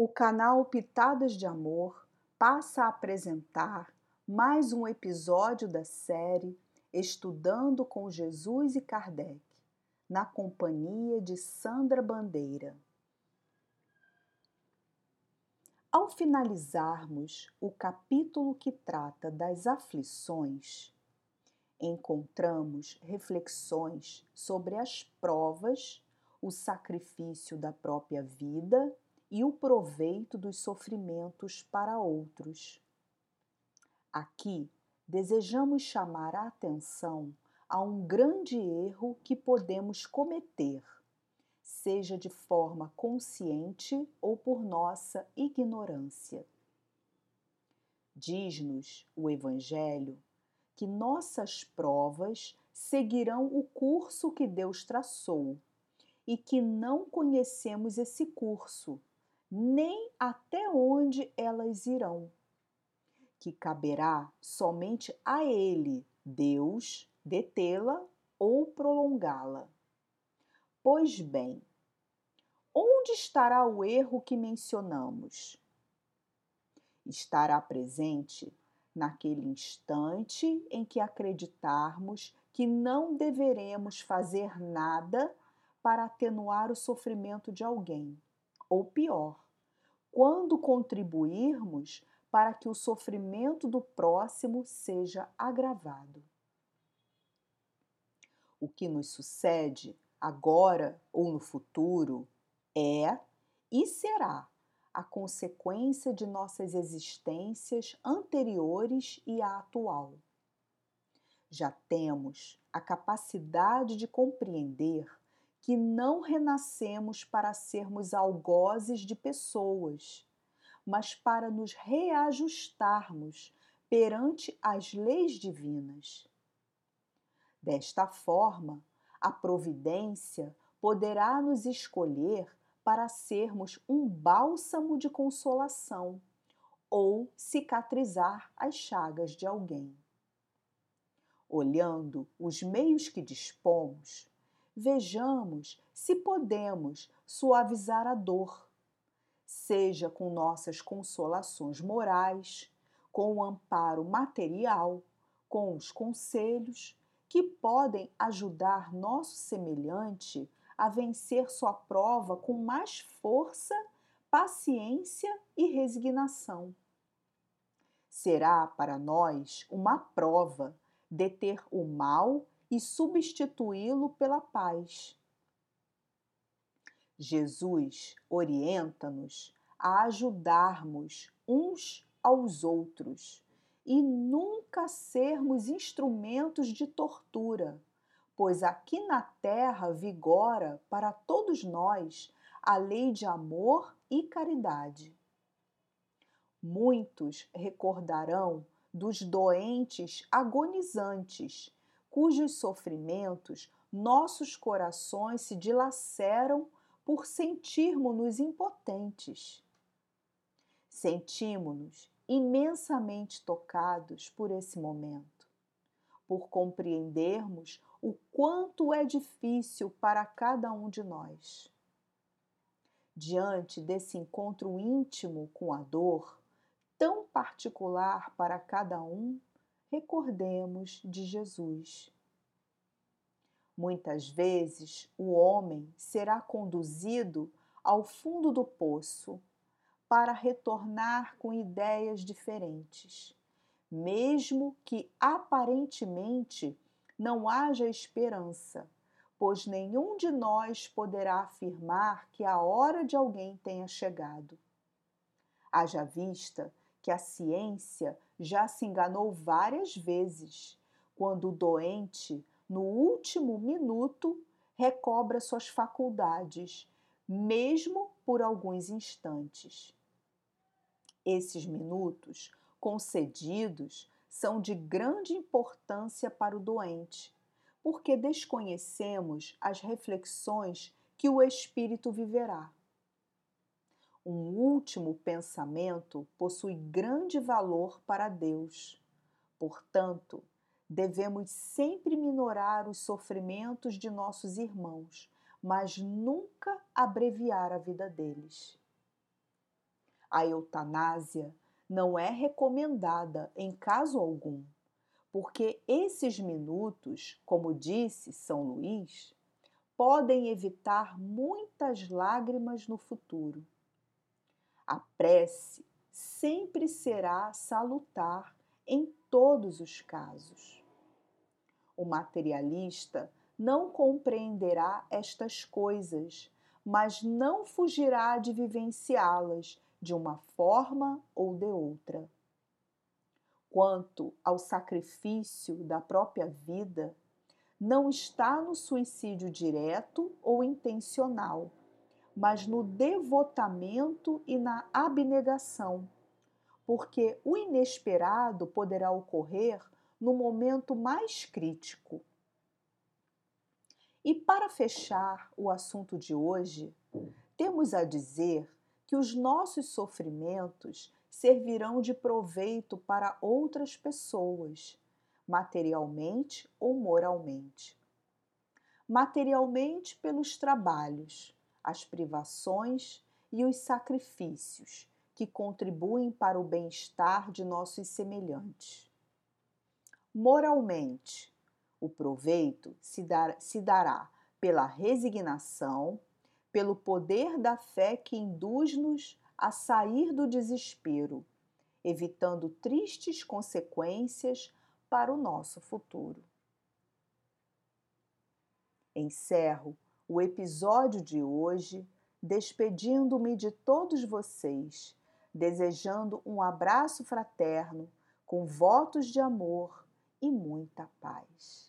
O canal Pitadas de Amor passa a apresentar mais um episódio da série Estudando com Jesus e Kardec, na companhia de Sandra Bandeira. Ao finalizarmos o capítulo que trata das aflições, encontramos reflexões sobre as provas, o sacrifício da própria vida e o proveito dos sofrimentos para outros. Aqui desejamos chamar a atenção a um grande erro que podemos cometer, seja de forma consciente ou por nossa ignorância. Diz-nos o Evangelho que nossas provas seguirão o curso que Deus traçou e que não conhecemos esse curso, nem até onde elas irão. Que caberá somente a Ele, Deus, detê-la ou prolongá-la. Pois bem, onde estará o erro que mencionamos? Estará presente naquele instante em que acreditarmos que não deveremos fazer nada para atenuar o sofrimento de alguém, ou pior, quando contribuirmos para que o sofrimento do próximo seja agravado. O que nos sucede agora ou no futuro é e será a consequência de nossas existências anteriores e a atual. Já temos a capacidade de compreender que não renascemos para sermos algozes de pessoas, mas para nos reajustarmos perante as leis divinas. Desta forma, a providência poderá nos escolher para sermos um bálsamo de consolação ou cicatrizar as chagas de alguém. Olhando os meios que dispomos, vejamos se podemos suavizar a dor, seja com nossas consolações morais, com o amparo material, com os conselhos que podem ajudar nosso semelhante a vencer sua prova com mais força, paciência e resignação. Será para nós uma prova deter o mal e substituí-lo pela paz. Jesus orienta-nos a ajudarmos uns aos outros e nunca sermos instrumentos de tortura pois aqui na terra vigora para todos nós a lei de amor e caridade. Muitos recordarão dos doentes agonizantes, cujos sofrimentos nossos corações se dilaceram por sentirmos-nos impotentes. Sentimos-nos imensamente tocados por esse momento, por compreendermos o quanto é difícil para cada um de nós. Diante desse encontro íntimo com a dor, tão particular para cada um, recordemos de Jesus. Muitas vezes o homem será conduzido ao fundo do poço para retornar com ideias diferentes, mesmo que aparentemente não haja esperança, pois nenhum de nós poderá afirmar que a hora de alguém tenha chegado. Haja vista que a ciência já se enganou várias vezes, quando o doente, no último minuto, recobra suas faculdades, mesmo por alguns instantes. Esses minutos concedidos são de grande importância para o doente, porque desconhecemos as reflexões que o espírito viverá. Um último pensamento possui grande valor para Deus. Portanto, devemos sempre minorar os sofrimentos de nossos irmãos, mas nunca abreviar a vida deles. A eutanásia não é recomendada em caso algum, porque esses minutos, como disse São Luís, podem evitar muitas lágrimas no futuro. A prece sempre será salutar em todos os casos. O materialista não compreenderá estas coisas, mas não fugirá de vivenciá-las de uma forma ou de outra. Quanto ao sacrifício da própria vida, não está no suicídio direto ou intencional, mas no devotamento e na abnegação, porque o inesperado poderá ocorrer no momento mais crítico. E para fechar o assunto de hoje, temos a dizer que os nossos sofrimentos servirão de proveito para outras pessoas, materialmente ou moralmente. Materialmente, pelos trabalhos, as privações e os sacrifícios que contribuem para o bem-estar de nossos semelhantes. Moralmente, o proveito se, dar, se dará pela resignação, pelo poder da fé que induz-nos a sair do desespero, evitando tristes consequências para o nosso futuro. Encerro o episódio de hoje despedindo-me de todos vocês, desejando um abraço fraterno, com votos de amor e muita paz.